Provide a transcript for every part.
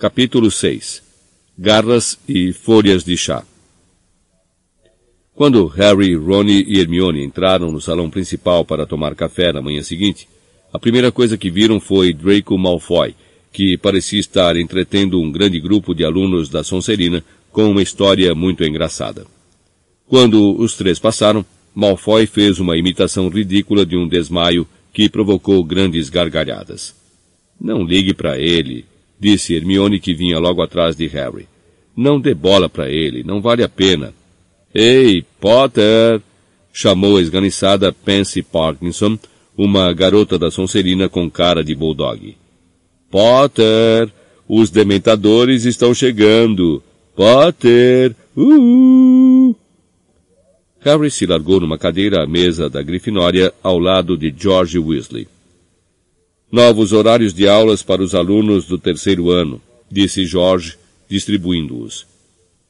Capítulo 6 Garras e folhas de chá Quando Harry, Ron e Hermione entraram no salão principal para tomar café na manhã seguinte, a primeira coisa que viram foi Draco Malfoy, que parecia estar entretendo um grande grupo de alunos da Sonserina com uma história muito engraçada. Quando os três passaram, Malfoy fez uma imitação ridícula de um desmaio que provocou grandes gargalhadas. Não ligue para ele, disse Hermione que vinha logo atrás de Harry. Não dê bola para ele, não vale a pena. Ei, Potter! chamou a esganiçada Pansy Parkinson, uma garota da Sonserina com cara de bulldog. Potter! Os dementadores estão chegando! Potter! Uh! Harry se largou numa cadeira à mesa da Grifinória ao lado de George Weasley. Novos horários de aulas para os alunos do terceiro ano, disse George, distribuindo-os.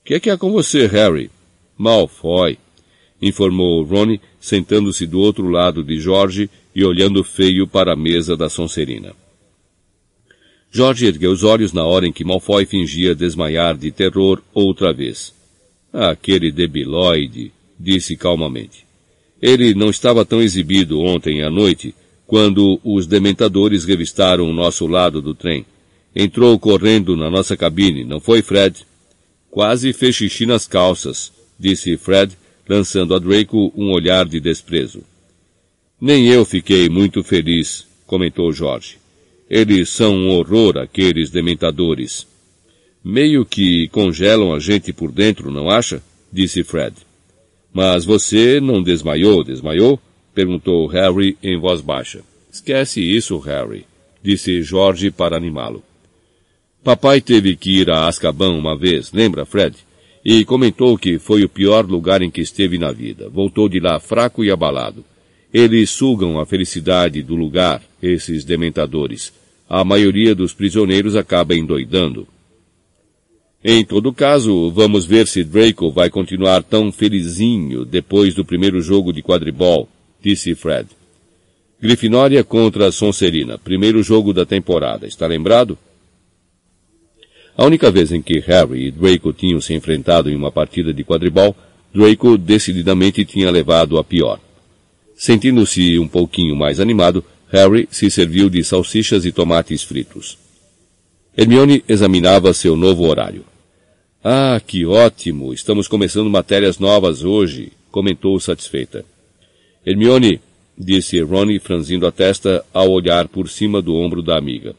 Que é que há com você, Harry? Malfoy, informou Ronnie, sentando-se do outro lado de George e olhando feio para a mesa da Sonserina. George ergueu os olhos na hora em que Malfoy fingia desmaiar de terror outra vez. Aquele debilóide, disse calmamente. Ele não estava tão exibido ontem à noite, quando os dementadores revistaram o nosso lado do trem. Entrou correndo na nossa cabine, não foi, Fred? Quase fez xixi nas calças, disse Fred, lançando a Draco um olhar de desprezo. Nem eu fiquei muito feliz, comentou Jorge. Eles são um horror, aqueles dementadores. Meio que congelam a gente por dentro, não acha? disse Fred. Mas você não desmaiou, desmaiou? Perguntou Harry em voz baixa. Esquece isso, Harry, disse Jorge para animá-lo. Papai teve que ir a Azkaban uma vez, lembra, Fred? E comentou que foi o pior lugar em que esteve na vida. Voltou de lá fraco e abalado. Eles sugam a felicidade do lugar, esses dementadores. A maioria dos prisioneiros acaba endoidando. Em todo caso, vamos ver se Draco vai continuar tão felizinho depois do primeiro jogo de quadribol, disse Fred. Grifinória contra Sonserina, primeiro jogo da temporada, está lembrado? A única vez em que Harry e Draco tinham se enfrentado em uma partida de quadribol, Draco decididamente tinha levado a pior. Sentindo-se um pouquinho mais animado, Harry se serviu de salsichas e tomates fritos. Hermione examinava seu novo horário. Ah, que ótimo! Estamos começando matérias novas hoje, comentou satisfeita. Hermione, disse Ronnie franzindo a testa ao olhar por cima do ombro da amiga.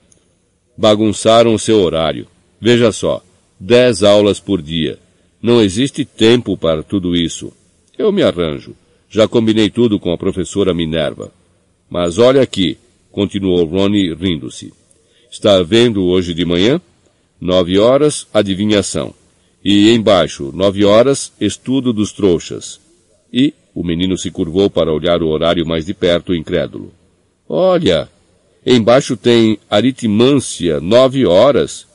Bagunçaram seu horário. Veja só, dez aulas por dia. Não existe tempo para tudo isso. Eu me arranjo. Já combinei tudo com a professora Minerva. Mas olha aqui, continuou Ronnie rindo-se. Está vendo hoje de manhã? Nove horas, adivinhação. E embaixo, nove horas, estudo dos trouxas. E o menino se curvou para olhar o horário mais de perto, incrédulo. Olha, embaixo tem aritmância, nove horas.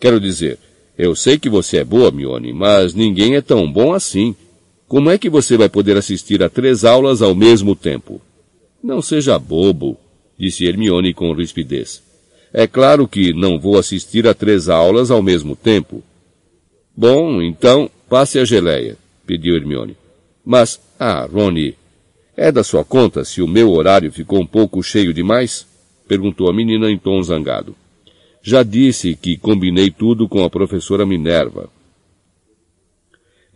Quero dizer, eu sei que você é boa, Mione, mas ninguém é tão bom assim. Como é que você vai poder assistir a três aulas ao mesmo tempo? Não seja bobo, disse Hermione com rispidez. É claro que não vou assistir a três aulas ao mesmo tempo. Bom, então, passe a geleia, pediu Hermione. Mas, ah, Rony, é da sua conta se o meu horário ficou um pouco cheio demais? Perguntou a menina em tom zangado. Já disse que combinei tudo com a professora Minerva.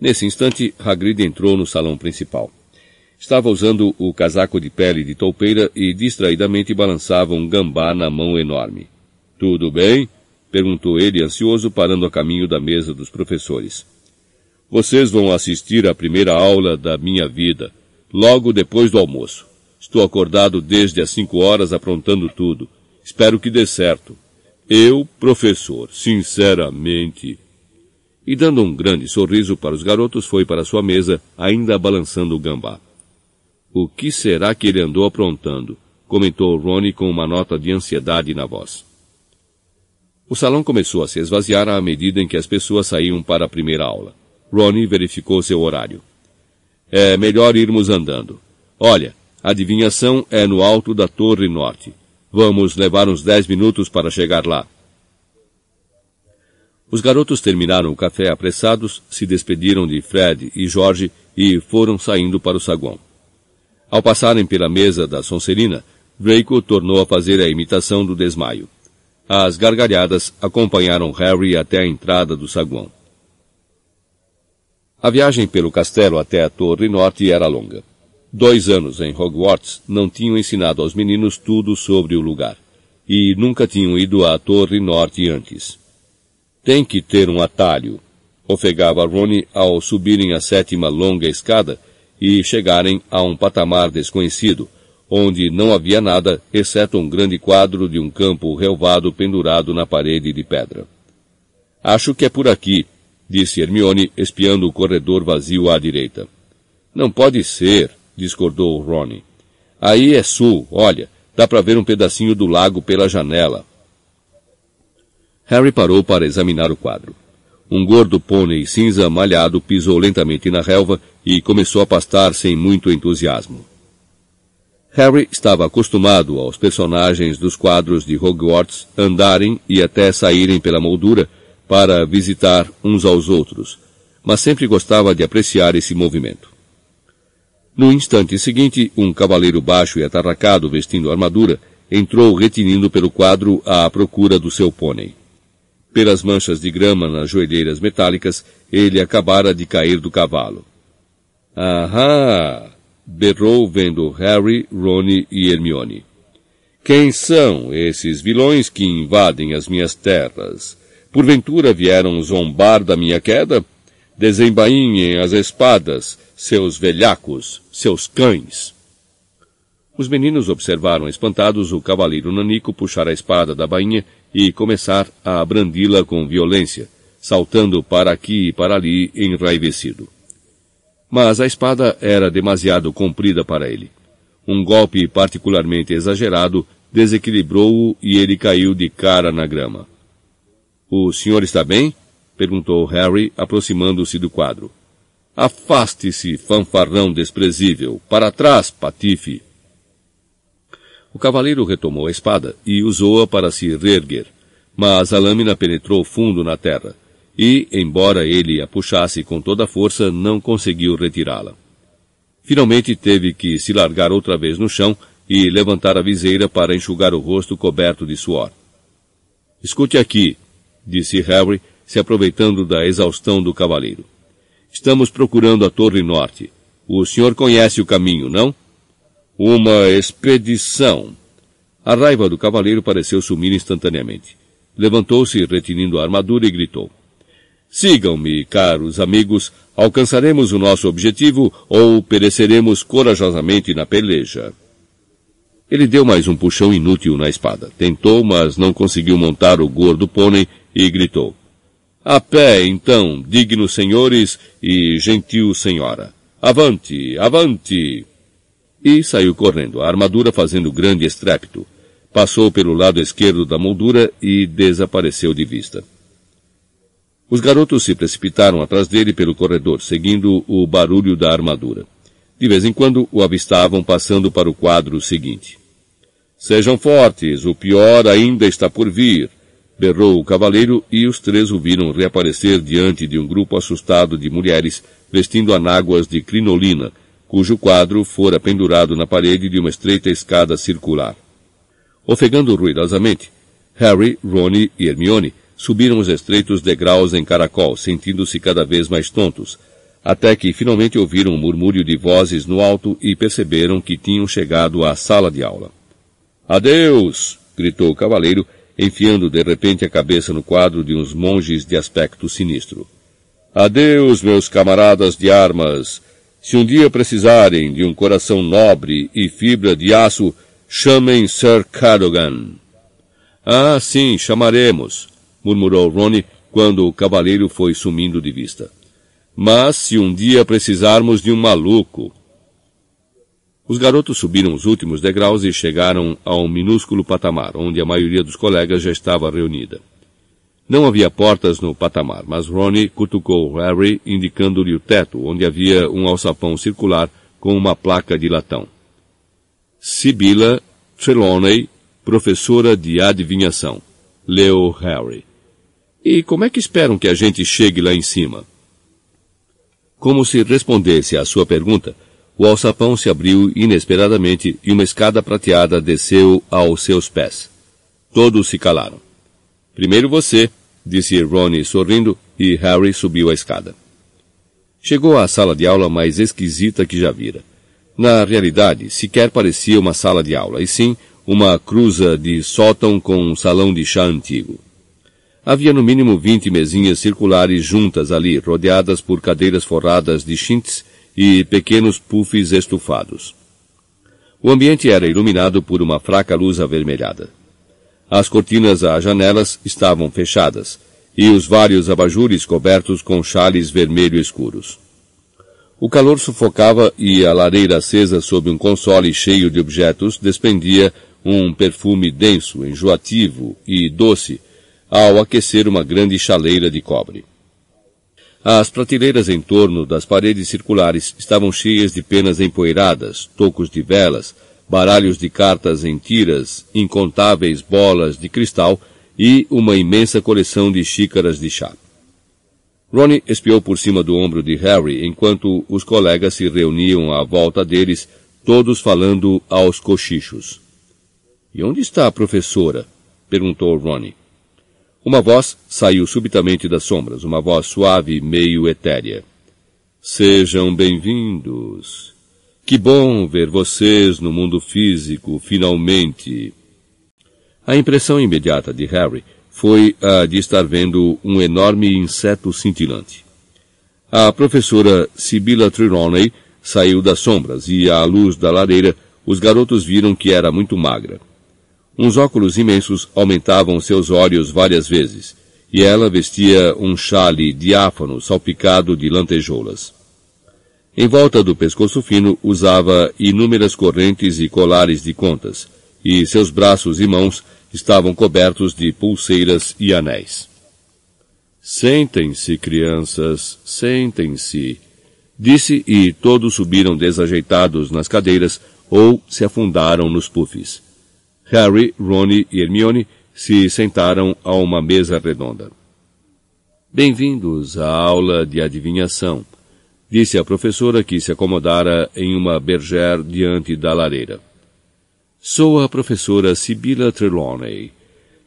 Nesse instante, Hagrid entrou no salão principal. Estava usando o casaco de pele de toupeira e distraidamente balançava um gambá na mão enorme. Tudo bem? Perguntou ele ansioso, parando a caminho da mesa dos professores. Vocês vão assistir à primeira aula da minha vida, logo depois do almoço. Estou acordado desde as cinco horas aprontando tudo. Espero que dê certo. Eu, professor, sinceramente. E dando um grande sorriso para os garotos, foi para sua mesa, ainda balançando o gambá. O que será que ele andou aprontando? comentou Ronnie com uma nota de ansiedade na voz. O salão começou a se esvaziar à medida em que as pessoas saíam para a primeira aula. Ronnie verificou seu horário. É melhor irmos andando. Olha, a adivinhação é no alto da Torre Norte. Vamos levar uns dez minutos para chegar lá. Os garotos terminaram o café apressados, se despediram de Fred e Jorge e foram saindo para o saguão. Ao passarem pela mesa da Sonserina, Draco tornou a fazer a imitação do desmaio. As gargalhadas acompanharam Harry até a entrada do saguão. A viagem pelo castelo até a Torre Norte era longa. Dois anos em Hogwarts não tinham ensinado aos meninos tudo sobre o lugar, e nunca tinham ido à Torre Norte antes. Tem que ter um atalho, ofegava Rony ao subirem a sétima longa escada e chegarem a um patamar desconhecido, onde não havia nada exceto um grande quadro de um campo relvado pendurado na parede de pedra. Acho que é por aqui, disse Hermione, espiando o corredor vazio à direita. Não pode ser, discordou Ronnie. Aí é sul, olha, dá para ver um pedacinho do lago pela janela. Harry parou para examinar o quadro. Um gordo pônei cinza malhado pisou lentamente na relva e começou a pastar sem muito entusiasmo. Harry estava acostumado aos personagens dos quadros de Hogwarts andarem e até saírem pela moldura para visitar uns aos outros, mas sempre gostava de apreciar esse movimento. No instante seguinte, um cavaleiro baixo e atarracado vestindo armadura entrou retinindo pelo quadro à procura do seu pônei. Pelas manchas de grama nas joelheiras metálicas, ele acabara de cair do cavalo. Ahá! berrou vendo Harry, Rony e Hermione. Quem são esses vilões que invadem as minhas terras? Porventura vieram zombar da minha queda? Desembainhem as espadas, seus velhacos, seus cães. Os meninos observaram espantados o cavaleiro nanico puxar a espada da bainha e começar a brandi-la com violência, saltando para aqui e para ali enraivecido. Mas a espada era demasiado comprida para ele. Um golpe particularmente exagerado desequilibrou-o e ele caiu de cara na grama. O senhor está bem? perguntou Harry, aproximando-se do quadro. Afaste-se, fanfarrão desprezível! Para trás, patife! O cavaleiro retomou a espada e usou-a para se reerguer, mas a lâmina penetrou fundo na terra e, embora ele a puxasse com toda a força, não conseguiu retirá-la. Finalmente teve que se largar outra vez no chão e levantar a viseira para enxugar o rosto coberto de suor. Escute aqui, disse Harry, se aproveitando da exaustão do cavaleiro. Estamos procurando a Torre Norte. O senhor conhece o caminho, não? Uma expedição. A raiva do cavaleiro pareceu sumir instantaneamente. Levantou-se, retinindo a armadura, e gritou. Sigam-me, caros amigos, alcançaremos o nosso objetivo ou pereceremos corajosamente na peleja. Ele deu mais um puxão inútil na espada. Tentou, mas não conseguiu montar o gordo pônei e gritou. A pé, então, dignos senhores e gentil senhora. Avante, avante! E saiu correndo, a armadura fazendo grande estrépito. Passou pelo lado esquerdo da moldura e desapareceu de vista. Os garotos se precipitaram atrás dele pelo corredor, seguindo o barulho da armadura. De vez em quando o avistavam passando para o quadro seguinte. Sejam fortes, o pior ainda está por vir, berrou o cavaleiro e os três o viram reaparecer diante de um grupo assustado de mulheres vestindo anáguas de crinolina, cujo quadro fora pendurado na parede de uma estreita escada circular. Ofegando ruidosamente, Harry, Ronnie e Hermione subiram os estreitos degraus em caracol, sentindo-se cada vez mais tontos, até que finalmente ouviram um murmúrio de vozes no alto e perceberam que tinham chegado à sala de aula. Adeus! gritou o cavaleiro, enfiando de repente a cabeça no quadro de uns monges de aspecto sinistro. Adeus, meus camaradas de armas! Se um dia precisarem de um coração nobre e fibra de aço, chamem Sir Cadogan. Ah, sim, chamaremos, murmurou Ronnie quando o cavaleiro foi sumindo de vista. Mas se um dia precisarmos de um maluco. Os garotos subiram os últimos degraus e chegaram a um minúsculo patamar, onde a maioria dos colegas já estava reunida. Não havia portas no patamar, mas Ronnie cutucou Harry, indicando-lhe o teto, onde havia um alçapão circular com uma placa de latão. Sibila Trelawney, professora de adivinhação, leu Harry. E como é que esperam que a gente chegue lá em cima? Como se respondesse à sua pergunta, o alçapão se abriu inesperadamente e uma escada prateada desceu aos seus pés. Todos se calaram. Primeiro você, disse Ronnie sorrindo, e Harry subiu a escada. Chegou à sala de aula mais esquisita que já vira. Na realidade, sequer parecia uma sala de aula, e sim uma cruza de sótão com um salão de chá antigo. Havia no mínimo vinte mesinhas circulares juntas ali, rodeadas por cadeiras forradas de chintz e pequenos puffs estufados. O ambiente era iluminado por uma fraca luz avermelhada. As cortinas às janelas estavam fechadas, e os vários abajures cobertos com chales vermelho escuros. O calor sufocava e a lareira acesa sob um console cheio de objetos despendia um perfume denso, enjoativo e doce ao aquecer uma grande chaleira de cobre. As prateleiras em torno das paredes circulares estavam cheias de penas empoeiradas, tocos de velas, baralhos de cartas em tiras, incontáveis bolas de cristal e uma imensa coleção de xícaras de chá. Ronnie espiou por cima do ombro de Harry enquanto os colegas se reuniam à volta deles, todos falando aos cochichos. E onde está a professora? perguntou Ronnie. Uma voz saiu subitamente das sombras, uma voz suave, meio etérea. Sejam bem-vindos. Que bom ver vocês no mundo físico, finalmente. A impressão imediata de Harry foi a de estar vendo um enorme inseto cintilante. A professora Sibylla Trelawney saiu das sombras e, à luz da lareira, os garotos viram que era muito magra. Uns óculos imensos aumentavam seus olhos várias vezes, e ela vestia um chale diáfano salpicado de lantejoulas. Em volta do pescoço fino usava inúmeras correntes e colares de contas, e seus braços e mãos estavam cobertos de pulseiras e anéis. Sentem-se, crianças, sentem-se, disse e todos subiram desajeitados nas cadeiras ou se afundaram nos puffs. Harry, Ron e Hermione se sentaram a uma mesa redonda. Bem-vindos à aula de adivinhação, disse a professora que se acomodara em uma berger diante da lareira. Sou a professora Sibylla Trelawney.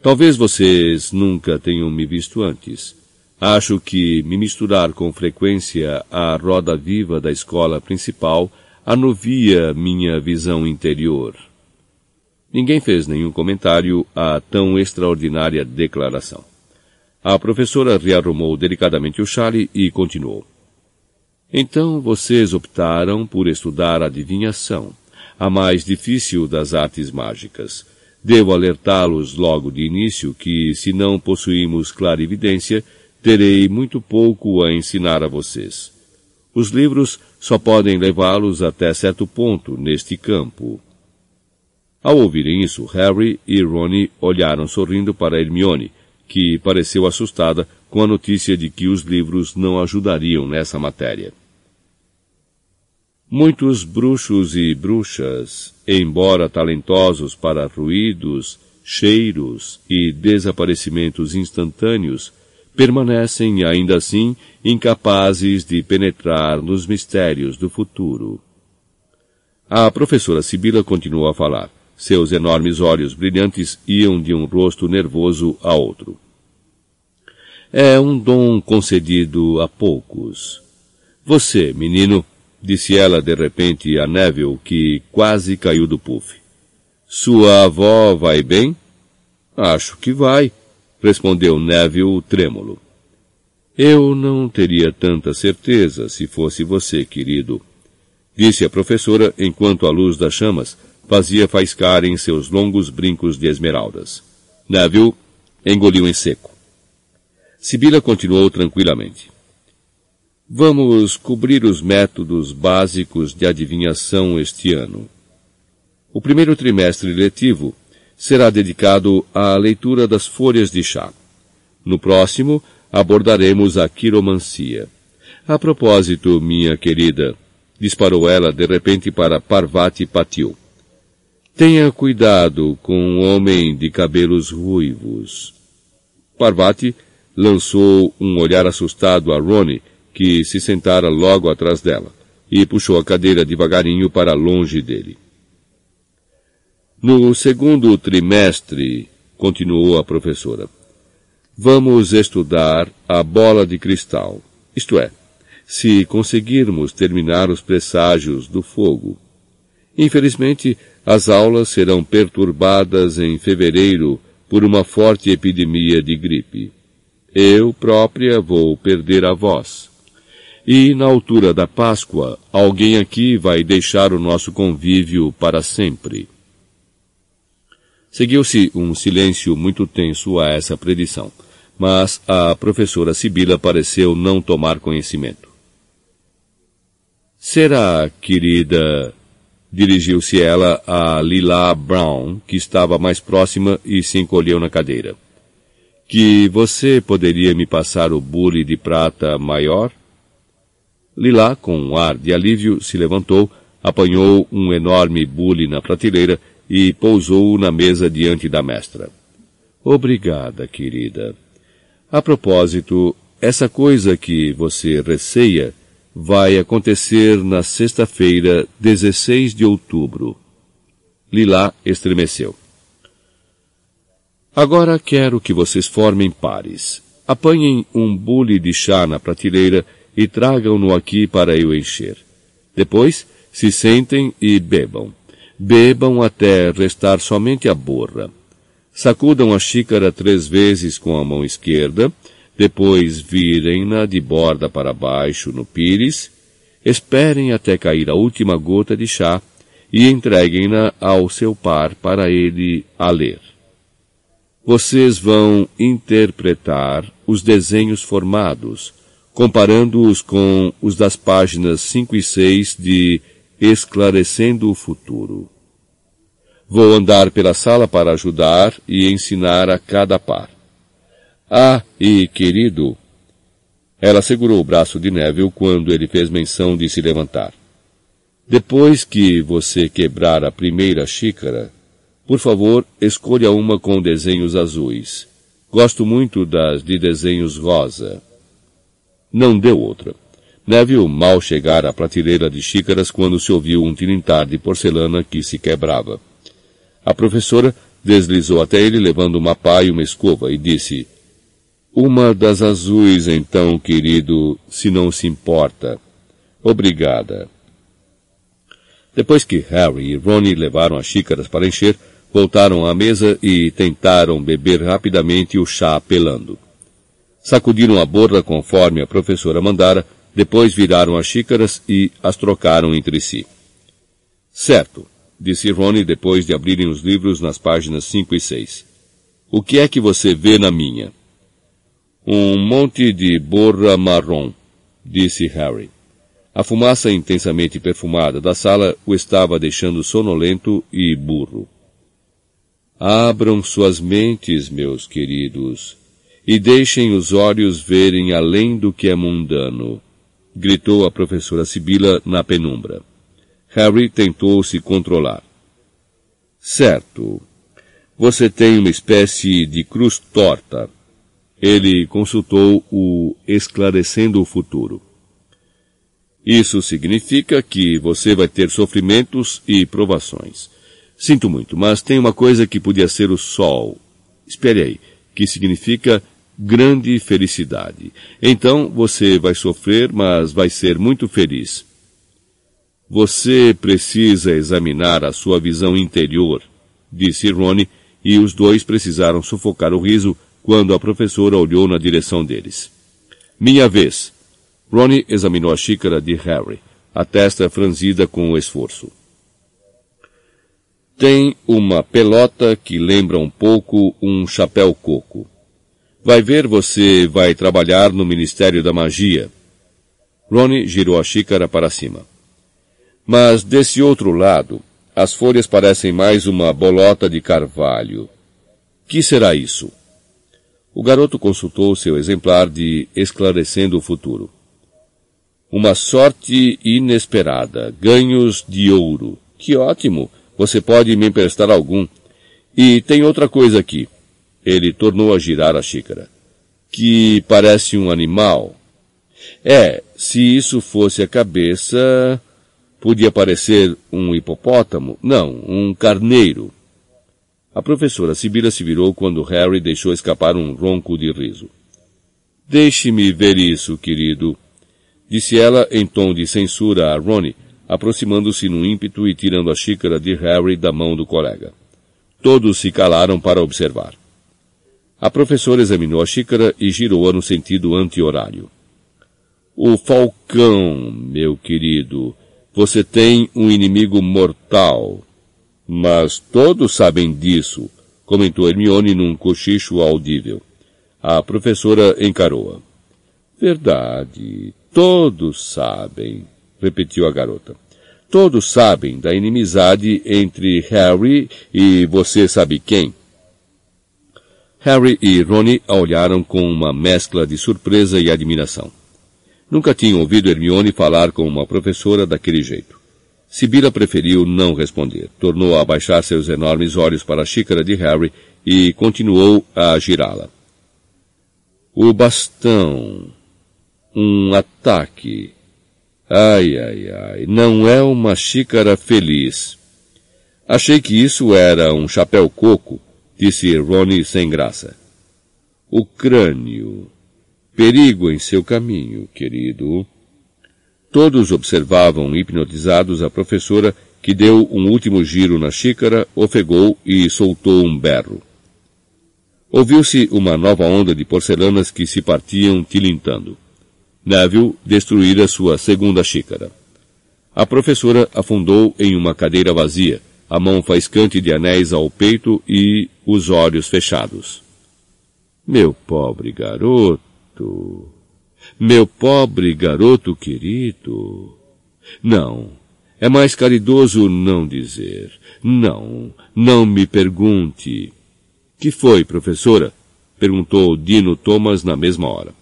Talvez vocês nunca tenham me visto antes. Acho que me misturar com frequência à roda viva da escola principal anuvia minha visão interior. Ninguém fez nenhum comentário a tão extraordinária declaração. A professora rearrumou delicadamente o chale e continuou. Então vocês optaram por estudar adivinhação, a mais difícil das artes mágicas. Devo alertá-los logo de início que, se não possuímos clarividência, terei muito pouco a ensinar a vocês. Os livros só podem levá-los até certo ponto neste campo. Ao ouvirem isso, Harry e Ron olharam sorrindo para Hermione, que pareceu assustada com a notícia de que os livros não ajudariam nessa matéria. Muitos bruxos e bruxas, embora talentosos para ruídos, cheiros e desaparecimentos instantâneos, permanecem ainda assim incapazes de penetrar nos mistérios do futuro. A professora Sibila continuou a falar. Seus enormes olhos brilhantes iam de um rosto nervoso a outro. É um dom concedido a poucos. Você, menino, disse ela de repente a Neville, que quase caiu do puff. Sua avó vai bem? Acho que vai, respondeu Neville trêmulo. Eu não teria tanta certeza se fosse você, querido, disse a professora enquanto a luz das chamas fazia faiscar em seus longos brincos de esmeraldas. Neville engoliu em seco. Sibila continuou tranquilamente. Vamos cobrir os métodos básicos de adivinhação este ano. O primeiro trimestre letivo será dedicado à leitura das folhas de chá. No próximo, abordaremos a quiromancia. A propósito, minha querida, disparou ela de repente para Parvati Patil. Tenha cuidado com um homem de cabelos ruivos. Parvati lançou um olhar assustado a Ronnie, que se sentara logo atrás dela, e puxou a cadeira devagarinho para longe dele. No segundo trimestre, continuou a professora, vamos estudar a bola de cristal, isto é, se conseguirmos terminar os presságios do fogo. Infelizmente, as aulas serão perturbadas em fevereiro por uma forte epidemia de gripe. Eu própria vou perder a voz. E na altura da Páscoa, alguém aqui vai deixar o nosso convívio para sempre. Seguiu-se um silêncio muito tenso a essa predição, mas a professora Sibila pareceu não tomar conhecimento. Será, querida, dirigiu-se ela a Lila Brown, que estava mais próxima e se encolheu na cadeira. Que você poderia me passar o bule de prata maior? Lila, com um ar de alívio, se levantou, apanhou um enorme bule na prateleira e pousou na mesa diante da mestra. Obrigada, querida. A propósito, essa coisa que você receia vai acontecer na sexta-feira, 16 de outubro. Lila estremeceu. Agora quero que vocês formem pares. Apanhem um bule de chá na prateleira e tragam-no aqui para eu encher. Depois, se sentem e bebam. Bebam até restar somente a borra. Sacudam a xícara três vezes com a mão esquerda, depois virem-na de borda para baixo no pires, esperem até cair a última gota de chá e entreguem-na ao seu par para ele a ler. Vocês vão interpretar os desenhos formados, comparando-os com os das páginas 5 e 6 de esclarecendo o futuro. Vou andar pela sala para ajudar e ensinar a cada par. Ah, e querido, ela segurou o braço de Neville quando ele fez menção de se levantar. Depois que você quebrar a primeira xícara, por favor, escolha uma com desenhos azuis. Gosto muito das de desenhos rosa. Não deu outra. Neville mal chegara à prateleira de xícaras quando se ouviu um tilintar de porcelana que se quebrava. A professora deslizou até ele levando uma pá e uma escova e disse, Uma das azuis então, querido, se não se importa. Obrigada. Depois que Harry e Ronnie levaram as xícaras para encher, voltaram à mesa e tentaram beber rapidamente o chá apelando. Sacudiram a borda conforme a professora mandara, depois viraram as xícaras e as trocaram entre si. Certo, disse Ronnie depois de abrirem os livros nas páginas 5 e 6. O que é que você vê na minha? Um monte de borra marrom, disse Harry. A fumaça intensamente perfumada da sala o estava deixando sonolento e burro. Abram suas mentes, meus queridos, e deixem os olhos verem além do que é mundano gritou a professora Sibila na penumbra. Harry tentou se controlar. Certo. Você tem uma espécie de cruz torta. Ele consultou o Esclarecendo o Futuro. Isso significa que você vai ter sofrimentos e provações. Sinto muito, mas tem uma coisa que podia ser o sol. Espere aí, que significa grande felicidade. Então você vai sofrer, mas vai ser muito feliz. Você precisa examinar a sua visão interior, disse Ronnie, e os dois precisaram sufocar o riso quando a professora olhou na direção deles. Minha vez. Ronnie examinou a xícara de Harry, a testa franzida com o esforço. Tem uma pelota que lembra um pouco um chapéu coco. Vai ver, você vai trabalhar no Ministério da Magia. Ronnie girou a xícara para cima. Mas desse outro lado, as folhas parecem mais uma bolota de carvalho. Que será isso? O garoto consultou seu exemplar de Esclarecendo o Futuro. Uma sorte inesperada, ganhos de ouro. Que ótimo! Você pode me emprestar algum. E tem outra coisa aqui. Ele tornou a girar a xícara. que parece um animal. É, se isso fosse a cabeça, podia parecer um hipopótamo. Não, um carneiro. A professora Sibila se virou quando Harry deixou escapar um ronco de riso. Deixe-me ver isso, querido, disse ela em tom de censura a Ronnie, aproximando-se num ímpeto e tirando a xícara de Harry da mão do colega. Todos se calaram para observar. A professora examinou a xícara e girou-a no sentido anti-horário. O falcão, meu querido, você tem um inimigo mortal. Mas todos sabem disso, comentou Hermione num cochicho audível. A professora encarou-a. Verdade, todos sabem, repetiu a garota. Todos sabem da inimizade entre Harry e você sabe quem. Harry e Ronnie a olharam com uma mescla de surpresa e admiração. Nunca tinham ouvido Hermione falar com uma professora daquele jeito. Sibila preferiu não responder. Tornou a abaixar seus enormes olhos para a xícara de Harry e continuou a girá-la. O bastão. Um ataque. Ai, ai, ai. Não é uma xícara feliz. Achei que isso era um chapéu coco, disse Ronnie sem graça. O crânio. Perigo em seu caminho, querido. Todos observavam hipnotizados a professora, que deu um último giro na xícara, ofegou e soltou um berro. Ouviu-se uma nova onda de porcelanas que se partiam tilintando. Neville destruíra sua segunda xícara. A professora afundou em uma cadeira vazia, a mão faiscante de anéis ao peito e os olhos fechados. Meu pobre garoto. Meu pobre garoto querido. Não. É mais caridoso não dizer. Não. Não me pergunte. Que foi, professora? Perguntou Dino Thomas na mesma hora.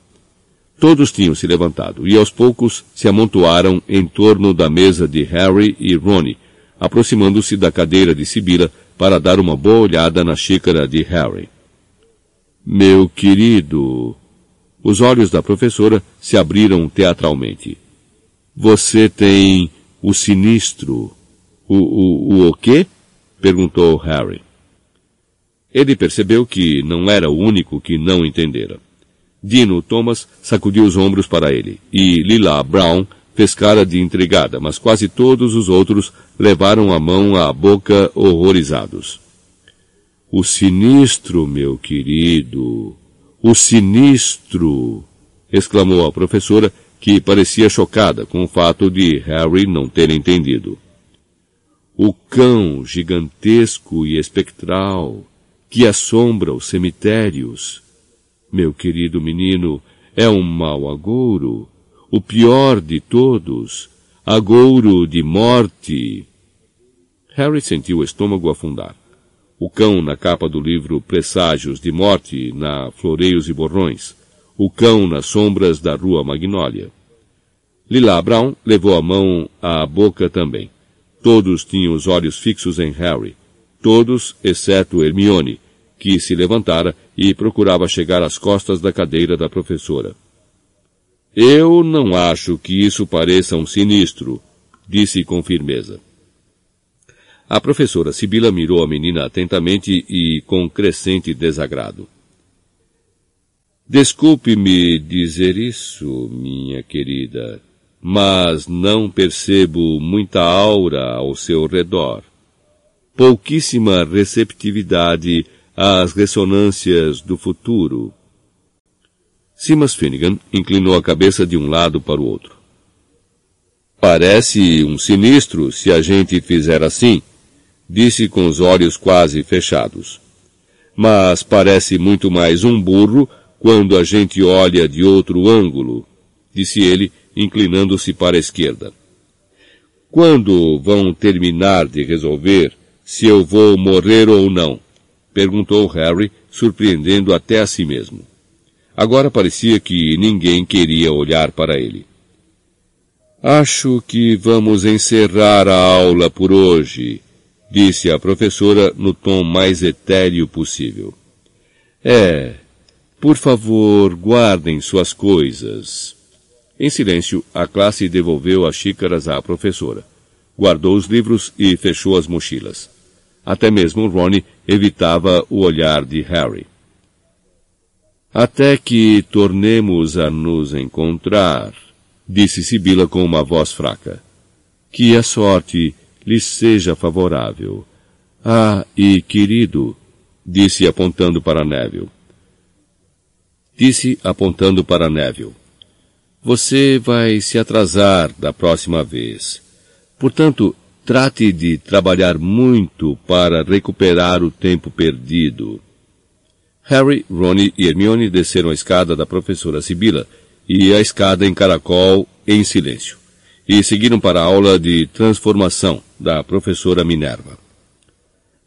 Todos tinham se levantado e aos poucos se amontoaram em torno da mesa de Harry e Ronnie, aproximando-se da cadeira de Sibila para dar uma boa olhada na xícara de Harry. Meu querido, os olhos da professora se abriram teatralmente. Você tem o sinistro. O, o, o, o quê? perguntou Harry. Ele percebeu que não era o único que não entendera. Dino Thomas sacudiu os ombros para ele, e Lila Brown fez cara de intrigada, mas quase todos os outros levaram a mão à boca horrorizados. O sinistro, meu querido, o sinistro! exclamou a professora, que parecia chocada com o fato de Harry não ter entendido. O cão gigantesco e espectral que assombra os cemitérios. Meu querido menino, é um mau agouro, o pior de todos, agouro de morte. Harry sentiu o estômago afundar. O cão na capa do livro Presságios de Morte, na Floreios e Borrões. O cão nas sombras da Rua Magnólia. Lila Brown levou a mão à boca também. Todos tinham os olhos fixos em Harry. Todos, exceto Hermione, que se levantara e procurava chegar às costas da cadeira da professora. Eu não acho que isso pareça um sinistro, disse com firmeza. A professora Sibila mirou a menina atentamente e com crescente desagrado. Desculpe-me dizer isso, minha querida, mas não percebo muita aura ao seu redor. Pouquíssima receptividade às ressonâncias do futuro. Simas Finnegan inclinou a cabeça de um lado para o outro. Parece um sinistro se a gente fizer assim, disse com os olhos quase fechados. Mas parece muito mais um burro quando a gente olha de outro ângulo, disse ele, inclinando-se para a esquerda. Quando vão terminar de resolver se eu vou morrer ou não? perguntou Harry, surpreendendo até a si mesmo. Agora parecia que ninguém queria olhar para ele. Acho que vamos encerrar a aula por hoje, disse a professora no tom mais etéreo possível. É, Por favor, guardem suas coisas. Em silêncio, a classe devolveu as xícaras à professora. Guardou os livros e fechou as mochilas. Até mesmo Ronnie evitava o olhar de Harry. Até que tornemos a nos encontrar, disse Sibila com uma voz fraca. Que a sorte lhe seja favorável. Ah, e querido, disse apontando para Neville. Disse apontando para Neville. Você vai se atrasar da próxima vez. Portanto, trate de trabalhar muito para recuperar o tempo perdido. Harry, Ron e Hermione desceram a escada da professora Sibila e a escada em caracol em silêncio, e seguiram para a aula de transformação da professora Minerva.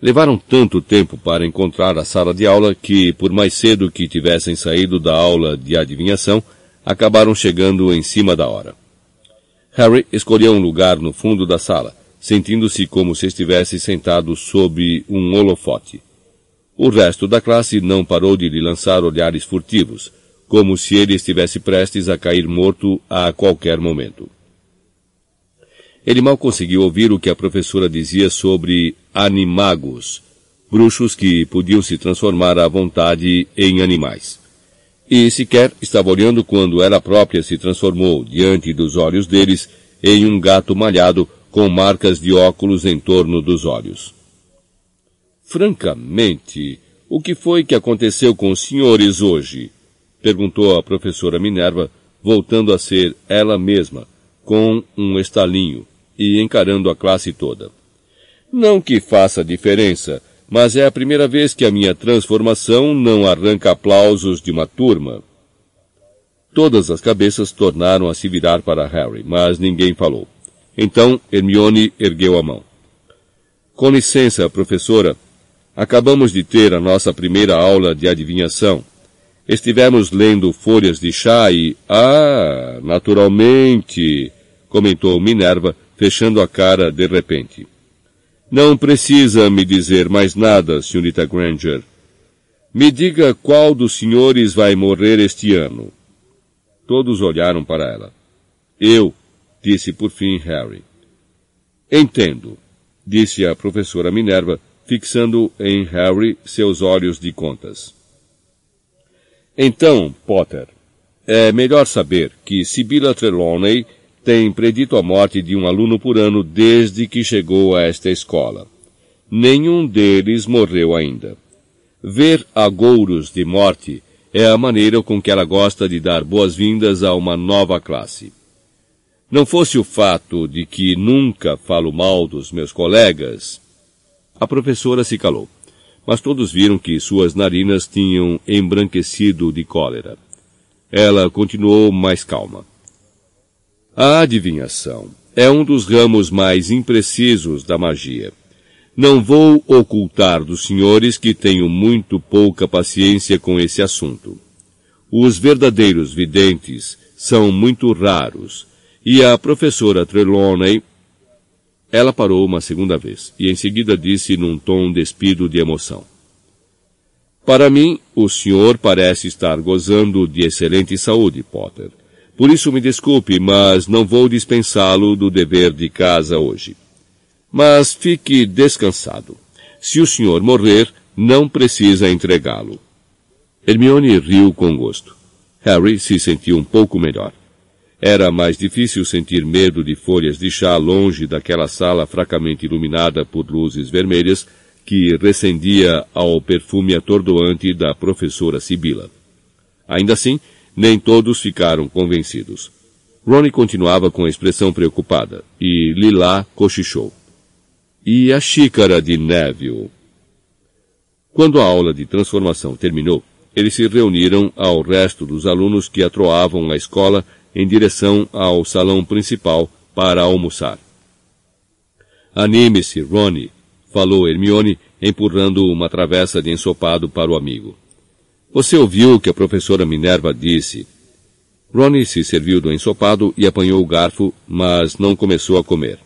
Levaram tanto tempo para encontrar a sala de aula que, por mais cedo que tivessem saído da aula de adivinhação, acabaram chegando em cima da hora. Harry escolheu um lugar no fundo da sala, sentindo-se como se estivesse sentado sob um holofote. O resto da classe não parou de lhe lançar olhares furtivos, como se ele estivesse prestes a cair morto a qualquer momento. Ele mal conseguiu ouvir o que a professora dizia sobre animagos, bruxos que podiam se transformar à vontade em animais. E sequer estava olhando quando ela própria se transformou, diante dos olhos deles, em um gato malhado com marcas de óculos em torno dos olhos. Francamente, o que foi que aconteceu com os senhores hoje? Perguntou a professora Minerva, voltando a ser ela mesma, com um estalinho, e encarando a classe toda. Não que faça diferença, mas é a primeira vez que a minha transformação não arranca aplausos de uma turma. Todas as cabeças tornaram a se virar para Harry, mas ninguém falou. Então Hermione ergueu a mão. Com licença, professora, Acabamos de ter a nossa primeira aula de adivinhação. Estivemos lendo folhas de chá e... Ah, naturalmente, comentou Minerva, fechando a cara de repente. Não precisa me dizer mais nada, senhorita Granger. Me diga qual dos senhores vai morrer este ano. Todos olharam para ela. Eu, disse por fim Harry. Entendo, disse a professora Minerva, fixando em Harry seus olhos de contas. Então, Potter, é melhor saber que Sibylla Trelawney tem predito a morte de um aluno por ano desde que chegou a esta escola. Nenhum deles morreu ainda. Ver agouros de morte é a maneira com que ela gosta de dar boas-vindas a uma nova classe. Não fosse o fato de que nunca falo mal dos meus colegas, a professora se calou, mas todos viram que suas narinas tinham embranquecido de cólera. Ela continuou mais calma. A adivinhação é um dos ramos mais imprecisos da magia. Não vou ocultar dos senhores que tenho muito pouca paciência com esse assunto. Os verdadeiros videntes são muito raros, e a professora Trelawney ela parou uma segunda vez e em seguida disse num tom despido de emoção. Para mim, o senhor parece estar gozando de excelente saúde, Potter. Por isso me desculpe, mas não vou dispensá-lo do dever de casa hoje. Mas fique descansado. Se o senhor morrer, não precisa entregá-lo. Hermione riu com gosto. Harry se sentiu um pouco melhor. Era mais difícil sentir medo de folhas de chá longe daquela sala fracamente iluminada por luzes vermelhas que recendia ao perfume atordoante da professora Sibila. Ainda assim, nem todos ficaram convencidos. Ronnie continuava com a expressão preocupada, e Lila cochichou. E a xícara de Neville? Quando a aula de transformação terminou, eles se reuniram ao resto dos alunos que atroavam a escola em direção ao salão principal para almoçar. Anime-se, Ronnie, falou Hermione, empurrando uma travessa de ensopado para o amigo. Você ouviu o que a professora Minerva disse. Ronnie se serviu do ensopado e apanhou o garfo, mas não começou a comer.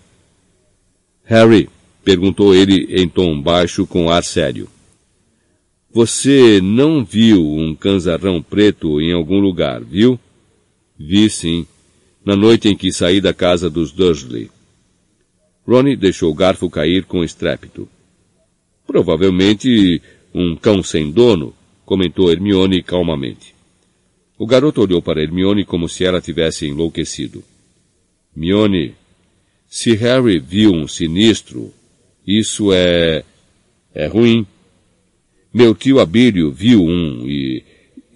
Harry, perguntou ele em tom baixo com ar sério. Você não viu um canzarrão preto em algum lugar, viu? Vi sim, na noite em que saí da casa dos Dursley. Ronnie deixou o garfo cair com estrépito. Provavelmente um cão sem dono, comentou Hermione calmamente. O garoto olhou para Hermione como se ela tivesse enlouquecido. Hermione, se Harry viu um sinistro, isso é... é ruim. Meu tio Abílio viu um e,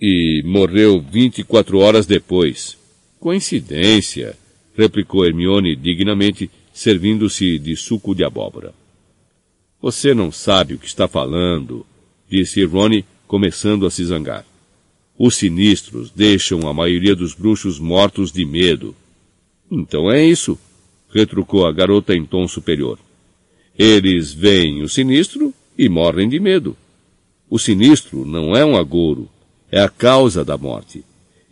e morreu 24 horas depois. Coincidência, replicou Hermione dignamente, servindo-se de suco de abóbora. Você não sabe o que está falando, disse Ronnie, começando a se zangar. Os sinistros deixam a maioria dos bruxos mortos de medo. Então é isso, retrucou a garota em tom superior. Eles veem o sinistro e morrem de medo. O sinistro não é um agouro, é a causa da morte.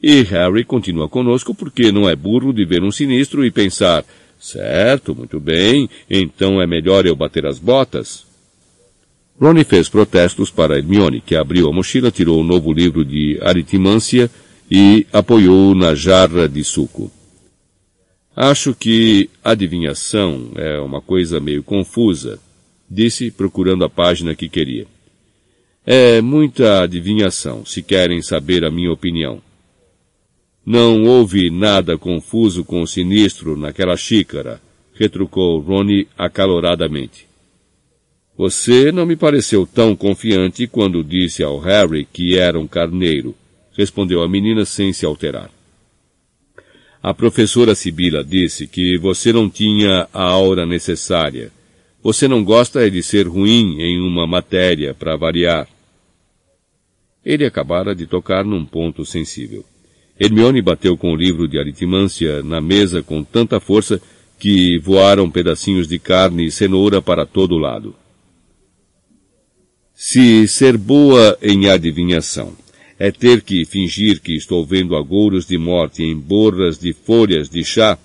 E Harry continua conosco porque não é burro de ver um sinistro e pensar, certo, muito bem, então é melhor eu bater as botas. Ronnie fez protestos para Hermione, que abriu a mochila, tirou um novo livro de aritmância e apoiou na jarra de suco. Acho que adivinhação é uma coisa meio confusa, disse, procurando a página que queria. É muita adivinhação, se querem saber a minha opinião. Não houve nada confuso com o sinistro naquela xícara, retrucou Ronnie acaloradamente. Você não me pareceu tão confiante quando disse ao Harry que era um carneiro, respondeu a menina sem se alterar. A professora Sibila disse que você não tinha a aura necessária. Você não gosta de ser ruim em uma matéria, para variar. Ele acabara de tocar num ponto sensível. Hermione bateu com o livro de aritmância na mesa com tanta força que voaram pedacinhos de carne e cenoura para todo lado. Se ser boa em adivinhação é ter que fingir que estou vendo agouros de morte em borras de folhas de chá,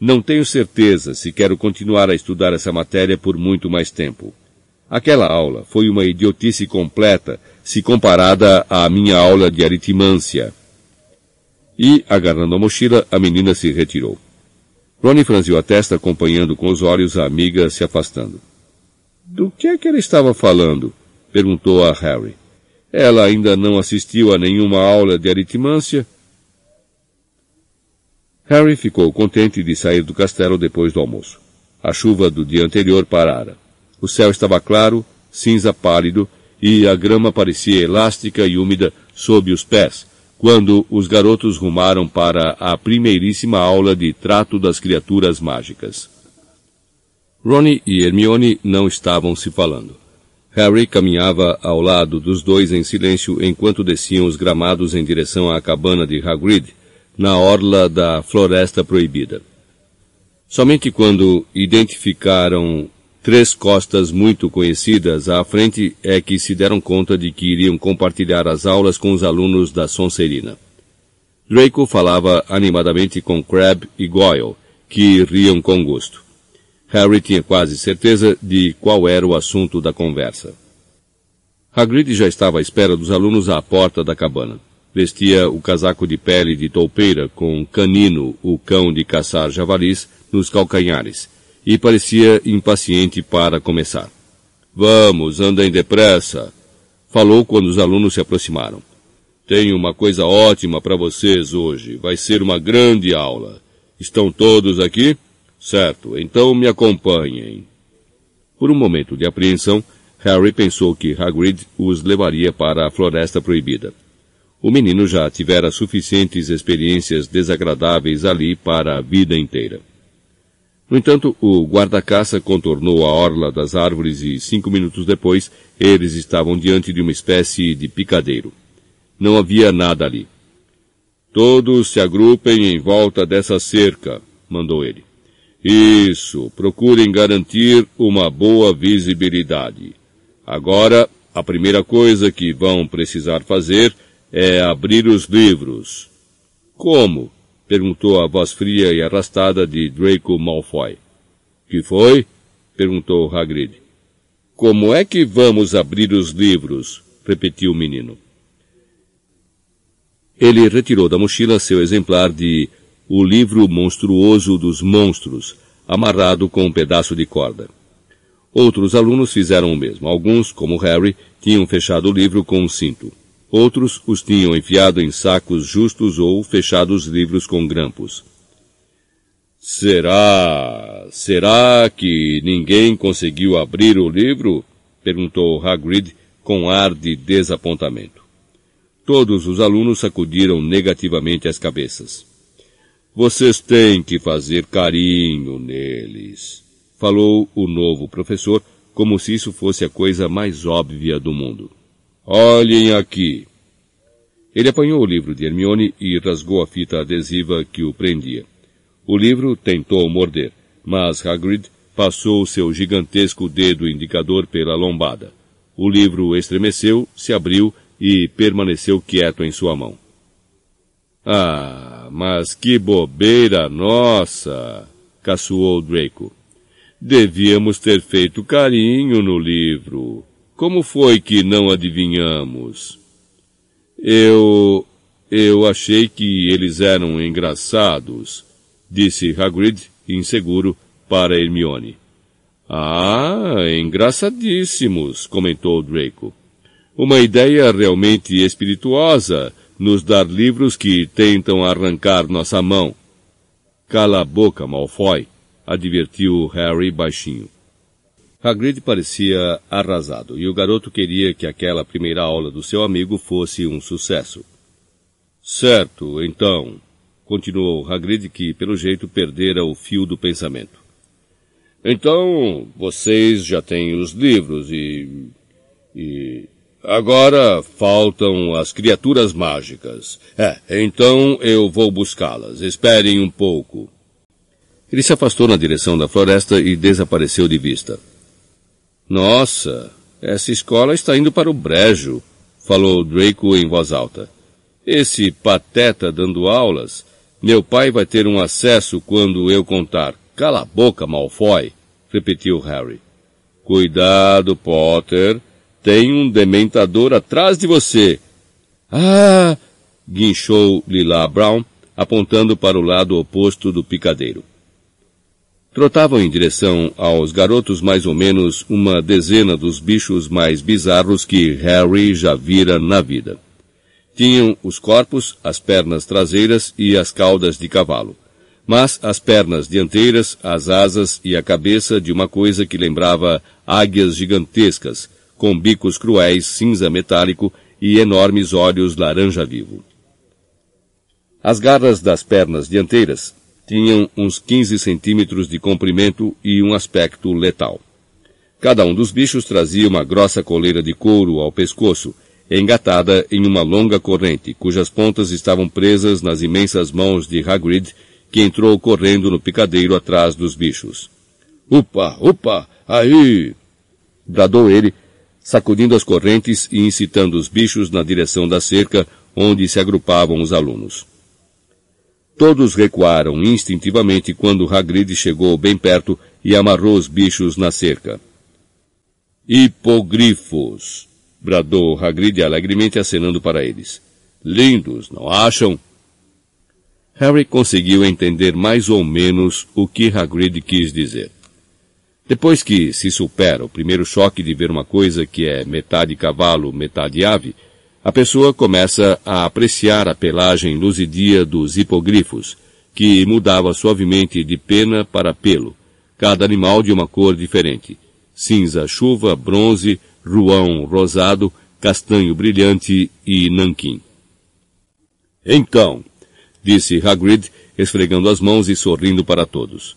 não tenho certeza se quero continuar a estudar essa matéria por muito mais tempo. Aquela aula foi uma idiotice completa se comparada à minha aula de aritmância. E, agarrando a mochila, a menina se retirou. Ronnie franziu a testa, acompanhando com os olhos a amiga se afastando. Do que é que ela estava falando? Perguntou a Harry. Ela ainda não assistiu a nenhuma aula de aritmância. Harry ficou contente de sair do castelo depois do almoço. A chuva do dia anterior parara. O céu estava claro, cinza pálido, e a grama parecia elástica e úmida sob os pés, quando os garotos rumaram para a primeiríssima aula de trato das criaturas mágicas. Ronnie e Hermione não estavam se falando. Harry caminhava ao lado dos dois em silêncio enquanto desciam os gramados em direção à cabana de Hagrid, na orla da Floresta Proibida. Somente quando identificaram três costas muito conhecidas à frente é que se deram conta de que iriam compartilhar as aulas com os alunos da Sonserina. Draco falava animadamente com Crabbe e Goyle, que riam com gosto. Harry tinha quase certeza de qual era o assunto da conversa. Hagrid já estava à espera dos alunos à porta da cabana. Vestia o casaco de pele de toupeira com Canino, o cão de caçar javalis, nos calcanhares, e parecia impaciente para começar. Vamos, andem depressa, falou quando os alunos se aproximaram. Tenho uma coisa ótima para vocês hoje. Vai ser uma grande aula. Estão todos aqui? Certo, então me acompanhem. Por um momento de apreensão, Harry pensou que Hagrid os levaria para a Floresta Proibida. O menino já tivera suficientes experiências desagradáveis ali para a vida inteira. No entanto, o guarda-caça contornou a orla das árvores e cinco minutos depois eles estavam diante de uma espécie de picadeiro. Não havia nada ali. Todos se agrupem em volta dessa cerca, mandou ele. Isso, procurem garantir uma boa visibilidade. Agora, a primeira coisa que vão precisar fazer é abrir os livros. Como? perguntou a voz fria e arrastada de Draco Malfoy. Que foi? perguntou Hagrid. Como é que vamos abrir os livros? repetiu o menino. Ele retirou da mochila seu exemplar de O Livro Monstruoso dos Monstros, amarrado com um pedaço de corda. Outros alunos fizeram o mesmo. Alguns, como Harry, tinham fechado o livro com um cinto. Outros os tinham enfiado em sacos justos ou fechado os livros com grampos. Será, será que ninguém conseguiu abrir o livro? perguntou Hagrid com ar de desapontamento. Todos os alunos sacudiram negativamente as cabeças. Vocês têm que fazer carinho neles, falou o novo professor, como se isso fosse a coisa mais óbvia do mundo. Olhem aqui. Ele apanhou o livro de Hermione e rasgou a fita adesiva que o prendia. O livro tentou morder, mas Hagrid passou seu gigantesco dedo indicador pela lombada. O livro estremeceu, se abriu e permaneceu quieto em sua mão. Ah, mas que bobeira nossa! caçoou Draco. Devíamos ter feito carinho no livro. Como foi que não adivinhamos? Eu... eu achei que eles eram engraçados, disse Hagrid, inseguro, para Hermione. Ah, engraçadíssimos, comentou Draco. Uma ideia realmente espirituosa, nos dar livros que tentam arrancar nossa mão. Cala a boca, Malfoy, advertiu Harry baixinho. Hagrid parecia arrasado, e o garoto queria que aquela primeira aula do seu amigo fosse um sucesso. Certo, então, continuou Hagrid, que pelo jeito perdera o fio do pensamento. Então, vocês já têm os livros e... e... Agora faltam as criaturas mágicas. É, então eu vou buscá-las. Esperem um pouco. Ele se afastou na direção da floresta e desapareceu de vista. Nossa, essa escola está indo para o brejo, falou Draco em voz alta. Esse pateta dando aulas meu pai vai ter um acesso quando eu contar. Cala a boca, Malfoy, repetiu Harry. Cuidado, Potter. Tem um dementador atrás de você. Ah! guinchou Lila Brown, apontando para o lado oposto do picadeiro. Trotavam em direção aos garotos mais ou menos uma dezena dos bichos mais bizarros que Harry já vira na vida. Tinham os corpos, as pernas traseiras e as caudas de cavalo. Mas as pernas dianteiras, as asas e a cabeça de uma coisa que lembrava águias gigantescas, com bicos cruéis cinza metálico e enormes olhos laranja vivo. As garras das pernas dianteiras tinham uns 15 centímetros de comprimento e um aspecto letal. Cada um dos bichos trazia uma grossa coleira de couro ao pescoço engatada em uma longa corrente, cujas pontas estavam presas nas imensas mãos de Hagrid, que entrou correndo no picadeiro atrás dos bichos. Upa, upa, aí! bradou ele, sacudindo as correntes e incitando os bichos na direção da cerca onde se agrupavam os alunos. Todos recuaram instintivamente quando Hagrid chegou bem perto e amarrou os bichos na cerca. Hipogrifos! bradou Hagrid alegremente acenando para eles. Lindos, não acham? Harry conseguiu entender mais ou menos o que Hagrid quis dizer. Depois que se supera o primeiro choque de ver uma coisa que é metade cavalo, metade ave, a pessoa começa a apreciar a pelagem luzidia dos hipogrifos, que mudava suavemente de pena para pelo, cada animal de uma cor diferente, cinza chuva, bronze, ruão rosado, castanho brilhante e nanquim. Então, disse Hagrid, esfregando as mãos e sorrindo para todos.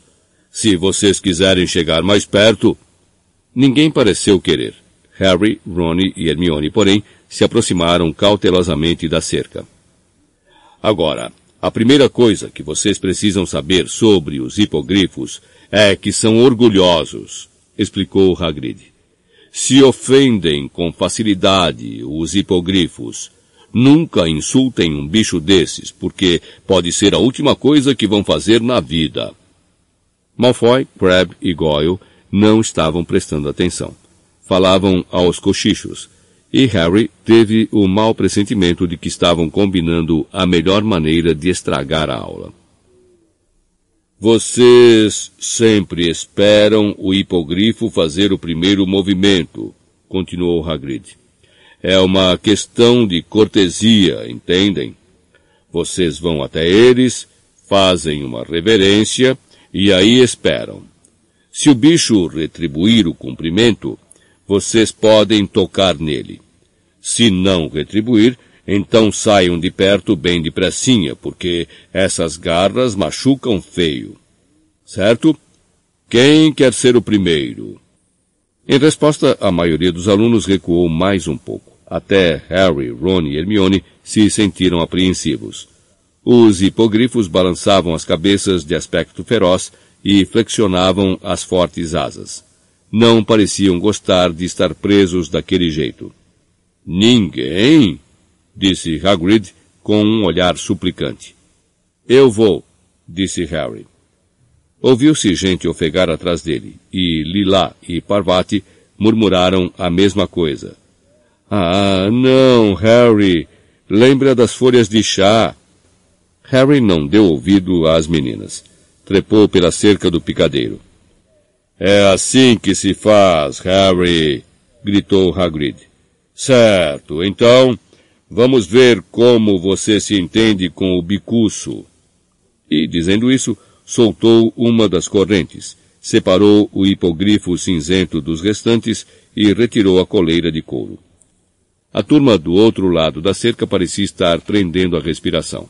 Se vocês quiserem chegar mais perto... Ninguém pareceu querer. Harry, Ron e Hermione, porém, se aproximaram cautelosamente da cerca. Agora, a primeira coisa que vocês precisam saber sobre os hipogrifos é que são orgulhosos, explicou Hagrid se ofendem com facilidade os hipogrifos. Nunca insultem um bicho desses, porque pode ser a última coisa que vão fazer na vida. Malfoy, Crab e Goyle não estavam prestando atenção. Falavam aos cochichos. E Harry teve o mau pressentimento de que estavam combinando a melhor maneira de estragar a aula. Vocês sempre esperam o hipogrifo fazer o primeiro movimento, continuou Hagrid. É uma questão de cortesia, entendem? Vocês vão até eles, fazem uma reverência e aí esperam. Se o bicho retribuir o cumprimento, vocês podem tocar nele. Se não retribuir, então saiam de perto bem depressinha, porque essas garras machucam feio. Certo? Quem quer ser o primeiro? Em resposta, a maioria dos alunos recuou mais um pouco. Até Harry, Ron e Hermione se sentiram apreensivos. Os hipogrifos balançavam as cabeças de aspecto feroz e flexionavam as fortes asas. Não pareciam gostar de estar presos daquele jeito. Ninguém? disse Hagrid com um olhar suplicante. Eu vou, disse Harry. Ouviu-se gente ofegar atrás dele, e Lila e Parvati murmuraram a mesma coisa. Ah, não, Harry. Lembra das folhas de chá. Harry não deu ouvido às meninas. Trepou pela cerca do picadeiro. É assim que se faz, Harry, gritou Hagrid. Certo, então vamos ver como você se entende com o bicuço. E, dizendo isso, soltou uma das correntes, separou o hipogrifo cinzento dos restantes e retirou a coleira de couro. A turma do outro lado da cerca parecia estar prendendo a respiração.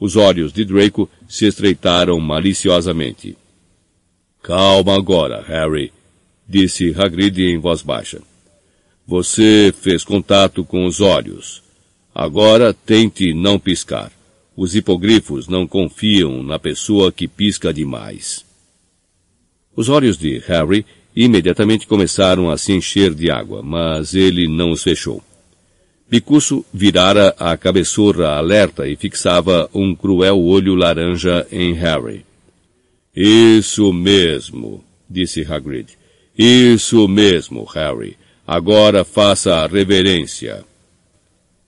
Os olhos de Draco se estreitaram maliciosamente. Calma agora, Harry, disse Hagrid em voz baixa. Você fez contato com os olhos. Agora tente não piscar. Os hipogrifos não confiam na pessoa que pisca demais. Os olhos de Harry imediatamente começaram a se encher de água, mas ele não os fechou. Bicuço virara a cabeçorra alerta e fixava um cruel olho laranja em Harry. Isso mesmo, disse Hagrid. Isso mesmo, Harry. Agora faça a reverência.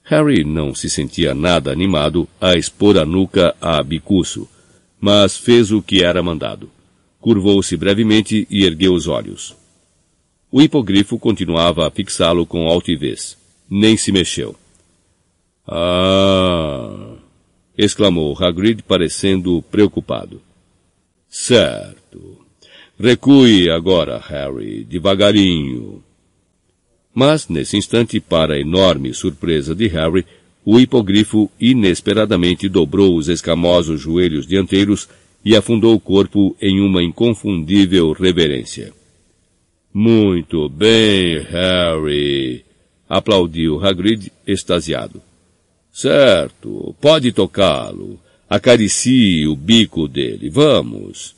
Harry não se sentia nada animado a expor a nuca a Bicuço, mas fez o que era mandado. Curvou-se brevemente e ergueu os olhos. O hipogrifo continuava a fixá-lo com altivez nem se mexeu. Ah! exclamou Hagrid, parecendo preocupado. Certo. Recue agora, Harry, devagarinho. Mas, nesse instante, para enorme surpresa de Harry, o hipogrifo inesperadamente dobrou os escamosos joelhos dianteiros e afundou o corpo em uma inconfundível reverência. Muito bem, Harry, aplaudiu Hagrid extasiado. Certo, pode tocá-lo. Acaricie o bico dele. Vamos.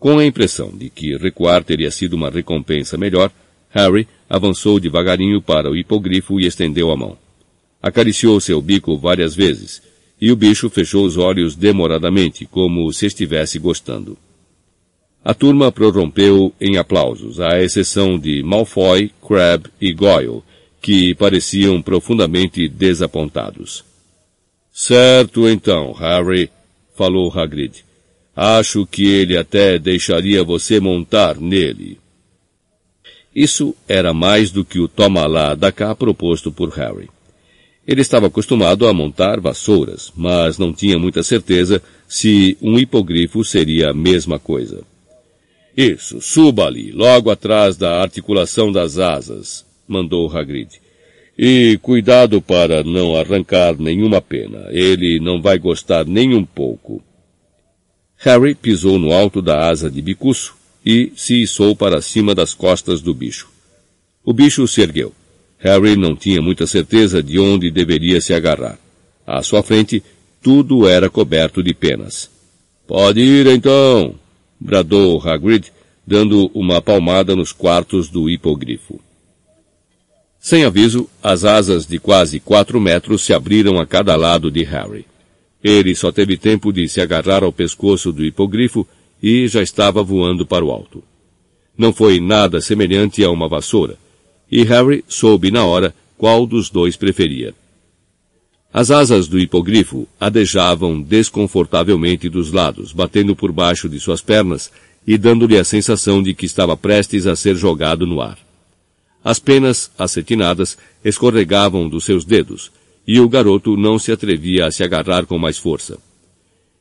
Com a impressão de que recuar teria sido uma recompensa melhor, Harry avançou devagarinho para o hipogrifo e estendeu a mão. Acariciou seu bico várias vezes, e o bicho fechou os olhos demoradamente, como se estivesse gostando. A turma prorrompeu em aplausos, à exceção de Malfoy, Crabbe e Goyle, que pareciam profundamente desapontados. Certo então, Harry, falou Hagrid. Acho que ele até deixaria você montar nele. Isso era mais do que o toma lá da cá proposto por Harry. Ele estava acostumado a montar vassouras, mas não tinha muita certeza se um hipogrifo seria a mesma coisa. Isso, suba ali, logo atrás da articulação das asas, mandou Hagrid. E cuidado para não arrancar nenhuma pena. Ele não vai gostar nem um pouco. Harry pisou no alto da asa de bicuço e se içou para cima das costas do bicho. O bicho se ergueu. Harry não tinha muita certeza de onde deveria se agarrar. À sua frente, tudo era coberto de penas. Pode ir então, bradou Hagrid, dando uma palmada nos quartos do hipogrifo. Sem aviso, as asas de quase quatro metros se abriram a cada lado de Harry. Ele só teve tempo de se agarrar ao pescoço do hipogrifo e já estava voando para o alto. Não foi nada semelhante a uma vassoura, e Harry soube na hora qual dos dois preferia. As asas do hipogrifo adejavam desconfortavelmente dos lados, batendo por baixo de suas pernas e dando-lhe a sensação de que estava prestes a ser jogado no ar. As penas acetinadas escorregavam dos seus dedos, e o garoto não se atrevia a se agarrar com mais força.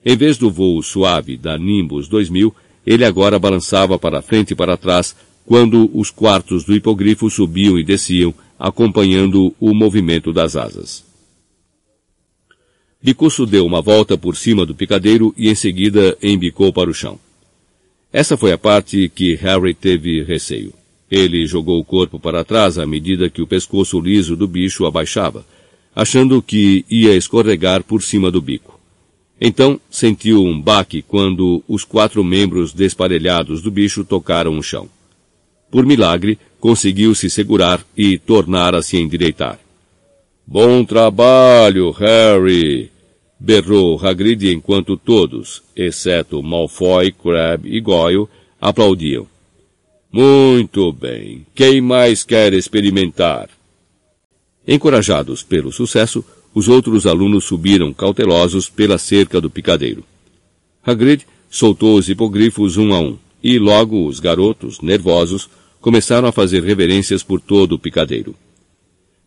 Em vez do voo suave da Nimbus 2000, ele agora balançava para frente e para trás quando os quartos do hipogrifo subiam e desciam, acompanhando o movimento das asas. Bicuço deu uma volta por cima do picadeiro e em seguida embicou para o chão. Essa foi a parte que Harry teve receio. Ele jogou o corpo para trás à medida que o pescoço liso do bicho abaixava, achando que ia escorregar por cima do bico. Então sentiu um baque quando os quatro membros desparelhados do bicho tocaram o chão. Por milagre, conseguiu se segurar e tornar a se endireitar. Bom trabalho, Harry! berrou Hagrid enquanto todos, exceto Malfoy, Crabbe e Goyle, aplaudiam. Muito bem. Quem mais quer experimentar? Encorajados pelo sucesso, os outros alunos subiram cautelosos pela cerca do picadeiro. Hagrid soltou os hipogrifos um a um, e logo os garotos, nervosos, começaram a fazer reverências por todo o picadeiro.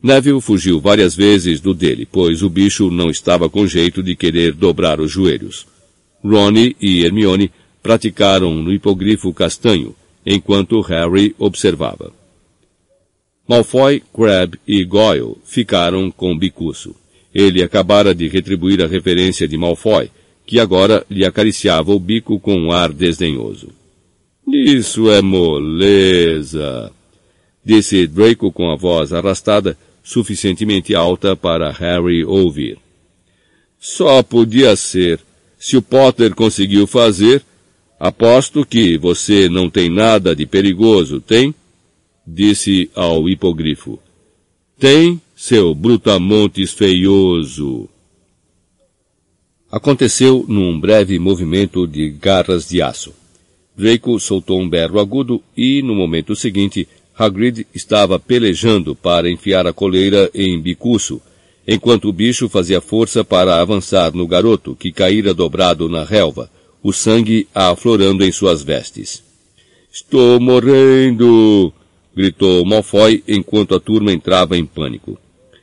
Neville fugiu várias vezes do dele, pois o bicho não estava com jeito de querer dobrar os joelhos. Ronnie e Hermione praticaram no hipogrifo castanho, enquanto Harry observava. Malfoy, Crabbe e Goyle ficaram com bicuço. Ele acabara de retribuir a referência de Malfoy, que agora lhe acariciava o bico com um ar desdenhoso. Isso é moleza, disse Draco com a voz arrastada, suficientemente alta para Harry ouvir. Só podia ser. Se o Potter conseguiu fazer, aposto que você não tem nada de perigoso, tem? Disse ao hipogrifo. Tem, seu brutamontes feioso. Aconteceu num breve movimento de garras de aço. Draco soltou um berro agudo e, no momento seguinte, Hagrid estava pelejando para enfiar a coleira em bicuço, enquanto o bicho fazia força para avançar no garoto, que caíra dobrado na relva, o sangue aflorando em suas vestes. Estou morrendo! gritou Malfoy enquanto a turma entrava em pânico.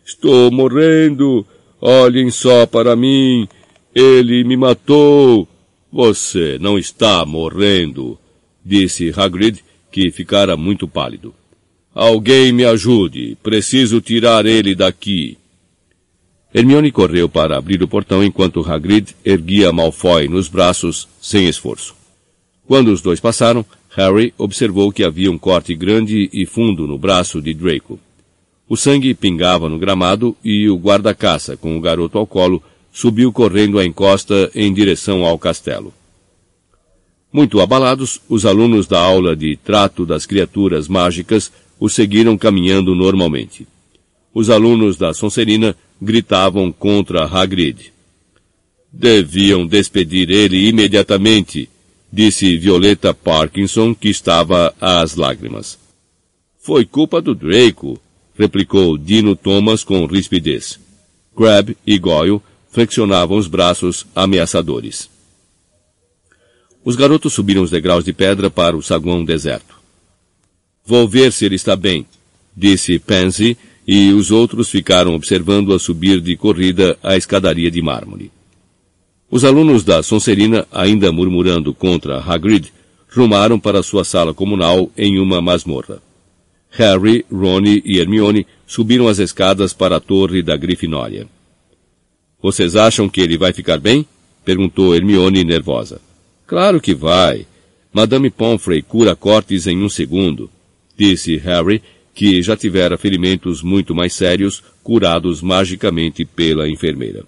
Estou morrendo! Olhem só para mim! Ele me matou! Você não está morrendo, disse Hagrid, que ficara muito pálido. Alguém me ajude. Preciso tirar ele daqui. Hermione correu para abrir o portão enquanto Hagrid erguia Malfoy nos braços sem esforço. Quando os dois passaram, Harry observou que havia um corte grande e fundo no braço de Draco. O sangue pingava no gramado e o guarda-caça, com o garoto ao colo, subiu correndo a encosta em direção ao castelo. Muito abalados, os alunos da aula de trato das criaturas mágicas o seguiram caminhando normalmente. Os alunos da Sonserina gritavam contra Hagrid. Deviam despedir ele imediatamente, disse Violeta Parkinson, que estava às lágrimas. Foi culpa do Draco, replicou Dino Thomas com rispidez. Crab e Goyle flexionavam os braços ameaçadores. Os garotos subiram os degraus de pedra para o saguão deserto. Vou ver se ele está bem, disse Pansy, e os outros ficaram observando-a subir de corrida a escadaria de mármore. Os alunos da Sonserina, ainda murmurando contra Hagrid, rumaram para sua sala comunal em uma masmorra. Harry, Ron e Hermione subiram as escadas para a torre da Grifinória. Vocês acham que ele vai ficar bem? perguntou Hermione nervosa. Claro que vai. Madame Pomfrey cura cortes em um segundo disse Harry, que já tivera ferimentos muito mais sérios curados magicamente pela enfermeira.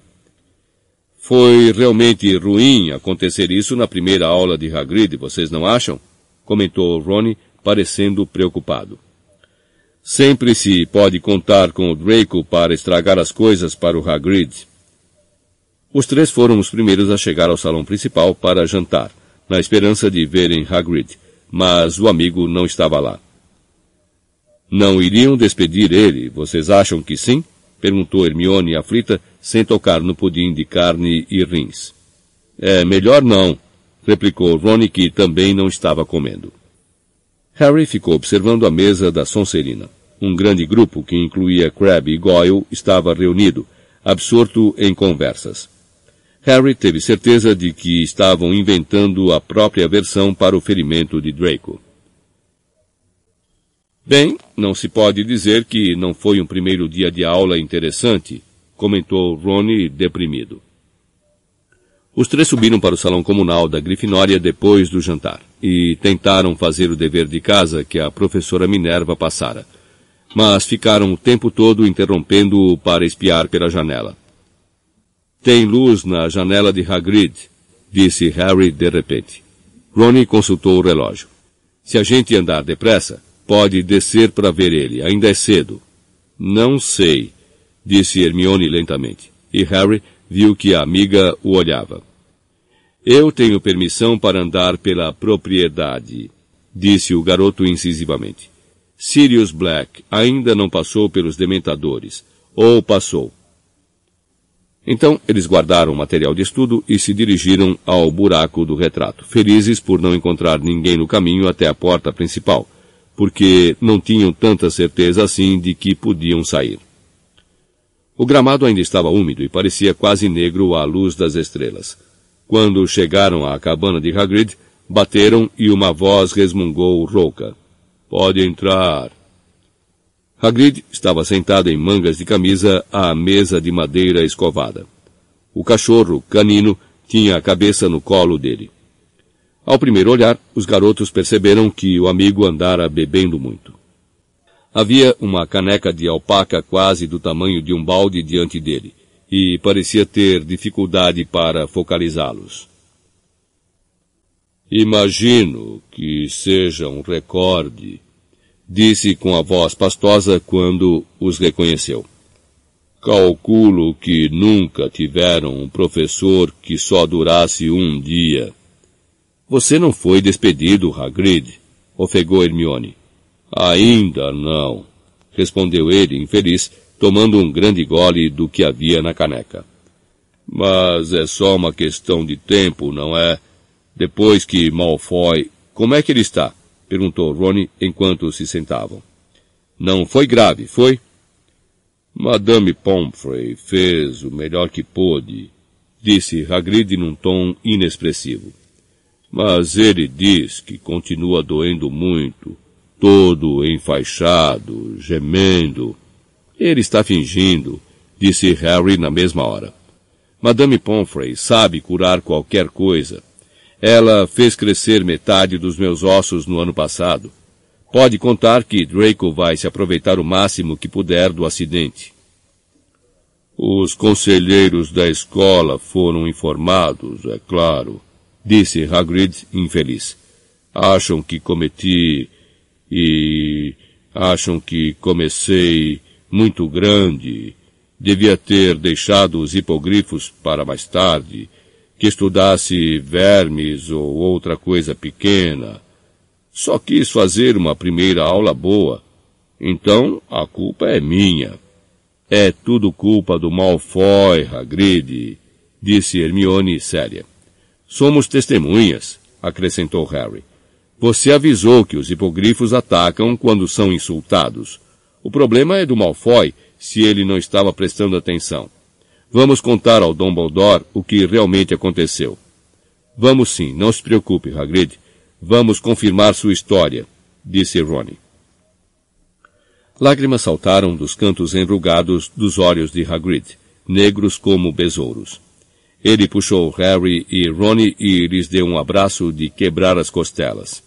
Foi realmente ruim acontecer isso na primeira aula de Hagrid, vocês não acham? Comentou Ronnie, parecendo preocupado. Sempre se pode contar com o Draco para estragar as coisas para o Hagrid. Os três foram os primeiros a chegar ao salão principal para jantar, na esperança de verem Hagrid, mas o amigo não estava lá. Não iriam despedir ele, vocês acham que sim? Perguntou Hermione aflita, sem tocar no pudim de carne e rins. É melhor não, replicou Ron, que também não estava comendo. Harry ficou observando a mesa da Sonserina. Um grande grupo, que incluía Crabbe e Goyle, estava reunido, absorto em conversas. Harry teve certeza de que estavam inventando a própria versão para o ferimento de Draco. Bem, não se pode dizer que não foi um primeiro dia de aula interessante, comentou Ronnie deprimido. Os três subiram para o salão comunal da Grifinória depois do jantar e tentaram fazer o dever de casa que a professora Minerva passara, mas ficaram o tempo todo interrompendo-o para espiar pela janela. Tem luz na janela de Hagrid, disse Harry de repente. Ronnie consultou o relógio. Se a gente andar depressa, pode descer para ver ele. Ainda é cedo. Não sei, disse Hermione lentamente. E Harry viu que a amiga o olhava. Eu tenho permissão para andar pela propriedade, disse o garoto incisivamente. Sirius Black ainda não passou pelos dementadores. Ou passou. Então, eles guardaram o material de estudo e se dirigiram ao buraco do retrato, felizes por não encontrar ninguém no caminho até a porta principal, porque não tinham tanta certeza assim de que podiam sair. O gramado ainda estava úmido e parecia quase negro à luz das estrelas. Quando chegaram à cabana de Hagrid, bateram e uma voz resmungou rouca. Pode entrar. Hagrid estava sentado em mangas de camisa à mesa de madeira escovada. O cachorro, canino, tinha a cabeça no colo dele. Ao primeiro olhar, os garotos perceberam que o amigo andara bebendo muito. Havia uma caneca de alpaca quase do tamanho de um balde diante dele, e parecia ter dificuldade para focalizá-los. Imagino que seja um recorde, disse com a voz pastosa quando os reconheceu. Calculo que nunca tiveram um professor que só durasse um dia. Você não foi despedido, Hagrid, ofegou Hermione. Ainda não, respondeu ele, infeliz, tomando um grande gole do que havia na caneca. Mas é só uma questão de tempo, não é? Depois que Malfoy... Como é que ele está? perguntou Rony enquanto se sentavam. Não foi grave, foi? Madame Pomfrey fez o melhor que pôde, disse Hagrid num tom inexpressivo. Mas ele diz que continua doendo muito, todo enfaixado, gemendo. Ele está fingindo, disse Harry na mesma hora. Madame Pomfrey sabe curar qualquer coisa. Ela fez crescer metade dos meus ossos no ano passado. Pode contar que Draco vai se aproveitar o máximo que puder do acidente. Os conselheiros da escola foram informados, é claro, disse Hagrid infeliz. Acham que cometi e acham que comecei muito grande. Devia ter deixado os hipogrifos para mais tarde que estudasse vermes ou outra coisa pequena. Só quis fazer uma primeira aula boa. Então a culpa é minha. É tudo culpa do Malfoy, Hagrid, disse Hermione séria. Somos testemunhas, acrescentou Harry. Você avisou que os hipogrifos atacam quando são insultados. O problema é do Malfoy, se ele não estava prestando atenção. Vamos contar ao Dumbledore o que realmente aconteceu. Vamos sim, não se preocupe, Hagrid. Vamos confirmar sua história, disse Ronnie. Lágrimas saltaram dos cantos enrugados dos olhos de Hagrid, negros como besouros. Ele puxou Harry e Ronnie e lhes deu um abraço de quebrar as costelas.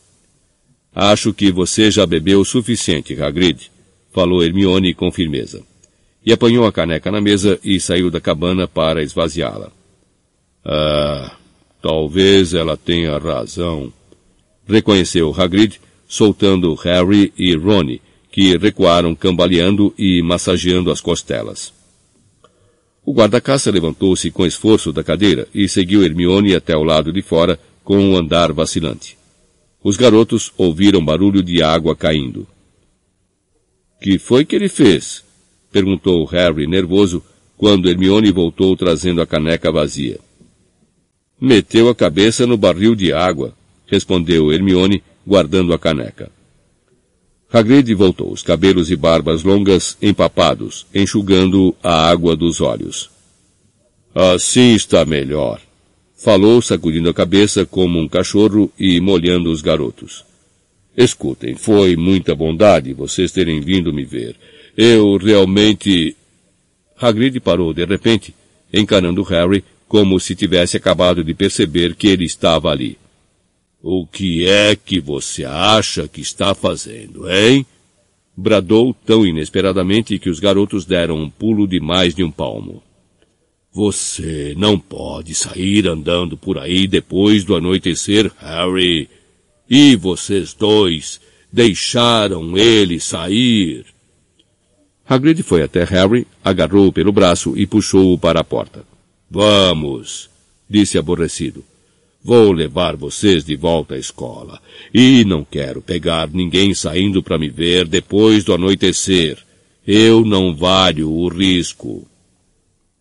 Acho que você já bebeu o suficiente, Hagrid, falou Hermione com firmeza e apanhou a caneca na mesa e saiu da cabana para esvaziá-la. Ah, talvez ela tenha razão, reconheceu Hagrid, soltando Harry e Ronnie, que recuaram cambaleando e massageando as costelas. O guarda-caça levantou-se com esforço da cadeira e seguiu Hermione até o lado de fora com um andar vacilante. Os garotos ouviram barulho de água caindo. Que foi que ele fez? Perguntou Harry, nervoso, quando Hermione voltou trazendo a caneca vazia. Meteu a cabeça no barril de água, respondeu Hermione, guardando a caneca. Hagrid voltou, os cabelos e barbas longas empapados, enxugando a água dos olhos. Assim está melhor, falou sacudindo a cabeça como um cachorro e molhando os garotos. Escutem, foi muita bondade vocês terem vindo me ver. Eu realmente... Hagrid parou de repente, encarando Harry como se tivesse acabado de perceber que ele estava ali. O que é que você acha que está fazendo, hein? Bradou tão inesperadamente que os garotos deram um pulo de mais de um palmo. Você não pode sair andando por aí depois do anoitecer, Harry. E vocês dois deixaram ele sair. Hagrid foi até Harry, agarrou-o pelo braço e puxou-o para a porta. Vamos, disse aborrecido. Vou levar vocês de volta à escola. E não quero pegar ninguém saindo para me ver depois do anoitecer. Eu não valho o risco.